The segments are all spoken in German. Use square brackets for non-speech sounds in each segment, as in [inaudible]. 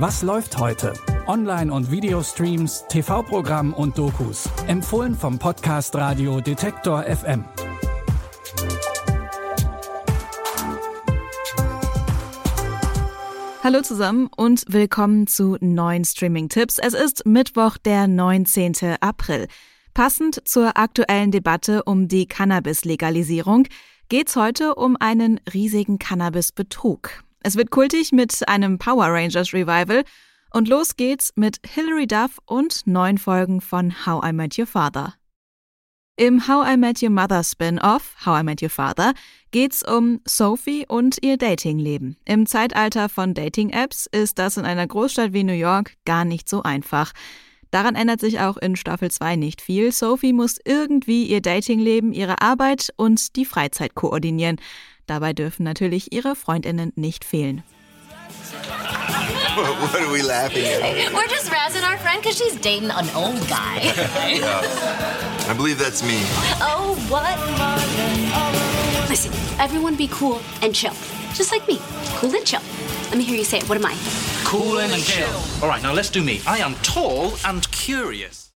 Was läuft heute? Online- und Videostreams, TV-Programm und Dokus. Empfohlen vom Podcast Radio Detektor FM. Hallo zusammen und willkommen zu neuen Streaming-Tipps. Es ist Mittwoch, der 19. April. Passend zur aktuellen Debatte um die Cannabis-Legalisierung geht's heute um einen riesigen Cannabis-Betrug. Es wird kultig mit einem Power Rangers Revival und los geht's mit Hilary Duff und neun Folgen von How I Met Your Father. Im How I Met Your Mother Spin-off How I Met Your Father geht's um Sophie und ihr Datingleben. Im Zeitalter von Dating-Apps ist das in einer Großstadt wie New York gar nicht so einfach. Daran ändert sich auch in Staffel 2 nicht viel. Sophie muss irgendwie ihr Datingleben, ihre Arbeit und die Freizeit koordinieren. Dabei dürfen natürlich ihre Freundinnen nicht fehlen. [laughs] what are we laughing at? We're just razzing our friend because she's dating an old guy. [laughs] Yeah. I believe that's me. oh, what? Listen, everyone be cool and chill. Just like me. Cool and chill. Let me hear you say it. What am I? Cool and chill. All right, now let's do me. I am tall and curious.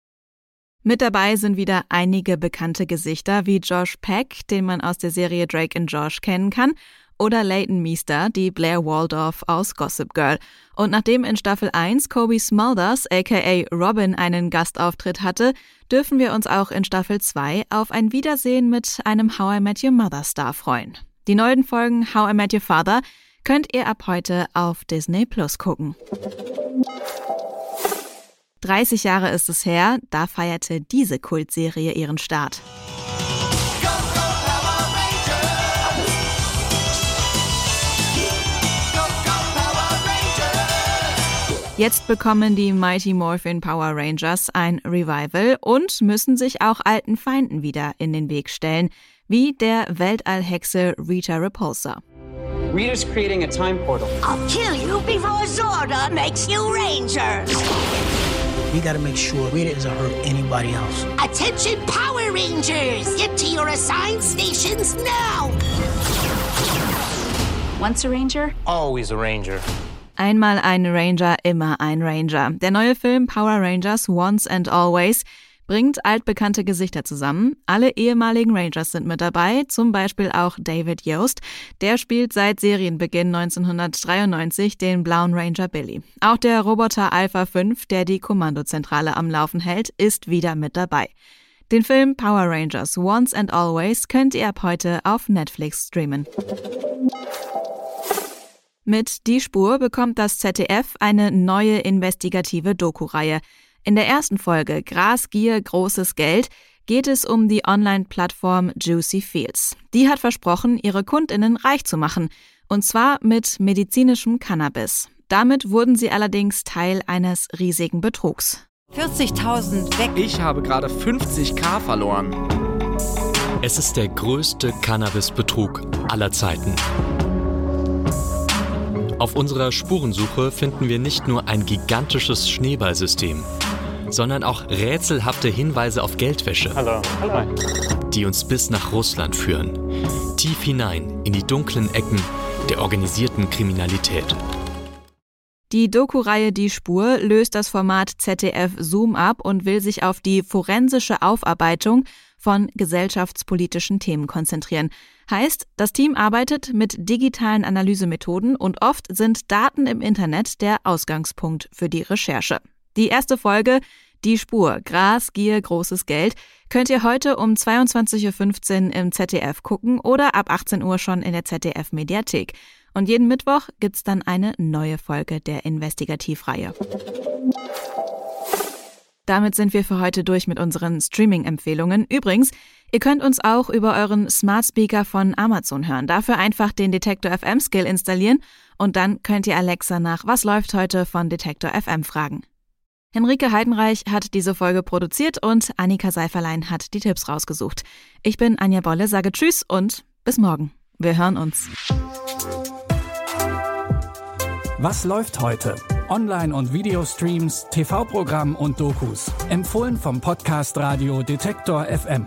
Mit dabei sind wieder einige bekannte Gesichter wie Josh Peck, den man aus der Serie Drake and Josh kennen kann, oder Leighton Meester, die Blair Waldorf aus Gossip Girl. Und nachdem in Staffel 1 Kobe Smulders aka Robin einen Gastauftritt hatte, dürfen wir uns auch in Staffel 2 auf ein Wiedersehen mit einem How I Met Your Mother Star freuen. Die neuen Folgen How I Met Your Father könnt ihr ab heute auf Disney Plus gucken. 30 Jahre ist es her, da feierte diese Kultserie ihren Start. Jetzt bekommen die Mighty Morphin Power Rangers ein Revival und müssen sich auch alten Feinden wieder in den Weg stellen, wie der Weltallhexe Rita Repulsa. Rita's creating a time portal. I'll kill you before Zorda makes you Ranger. We gotta make sure Rita doesn't hurt anybody else. Attention, Power Rangers! Get to your assigned stations now! Once a ranger, Always a ranger. Einmal ein Ranger, immer ein Ranger. Der neue Film Power Rangers Once and Always bringt altbekannte Gesichter zusammen. Alle ehemaligen Rangers sind mit dabei, zum Beispiel auch David Yost. Der spielt seit Serienbeginn 1993 den blauen Ranger Billy. Auch der Roboter Alpha 5, der die Kommandozentrale am Laufen hält, ist wieder mit dabei. Den Film Power Rangers Once and Always könnt ihr ab heute auf Netflix streamen. Mit Die Spur bekommt das ZDF eine neue investigative Doku-Reihe. In der ersten Folge Grasgier, großes Geld geht es um die Online-Plattform Juicy Fields. Die hat versprochen, ihre Kundinnen reich zu machen. Und zwar mit medizinischem Cannabis. Damit wurden sie allerdings Teil eines riesigen Betrugs. 40.000 weg. Ich habe gerade 50k verloren. Es ist der größte Cannabis-Betrug aller Zeiten. Auf unserer Spurensuche finden wir nicht nur ein gigantisches Schneeballsystem, sondern auch rätselhafte Hinweise auf Geldwäsche, Hallo. Hallo. die uns bis nach Russland führen, tief hinein in die dunklen Ecken der organisierten Kriminalität. Die Doku-Reihe Die Spur löst das Format ZDF Zoom ab und will sich auf die forensische Aufarbeitung von gesellschaftspolitischen Themen konzentrieren. Heißt, das Team arbeitet mit digitalen Analysemethoden und oft sind Daten im Internet der Ausgangspunkt für die Recherche. Die erste Folge Die Spur, Gras, Gier, großes Geld, könnt ihr heute um 22.15 Uhr im ZDF gucken oder ab 18 Uhr schon in der ZDF Mediathek. Und jeden Mittwoch gibt's dann eine neue Folge der Investigativreihe. Damit sind wir für heute durch mit unseren Streaming-Empfehlungen. Übrigens, ihr könnt uns auch über euren Smart Speaker von Amazon hören. Dafür einfach den Detektor FM Skill installieren und dann könnt ihr Alexa nach Was läuft heute von Detektor FM fragen. Henrike Heidenreich hat diese Folge produziert und Annika Seiferlein hat die Tipps rausgesucht. Ich bin Anja Bolle, sage Tschüss und bis morgen. Wir hören uns. Was läuft heute? Online- und Videostreams, TV-Programm und Dokus. Empfohlen vom Podcast Radio Detektor FM.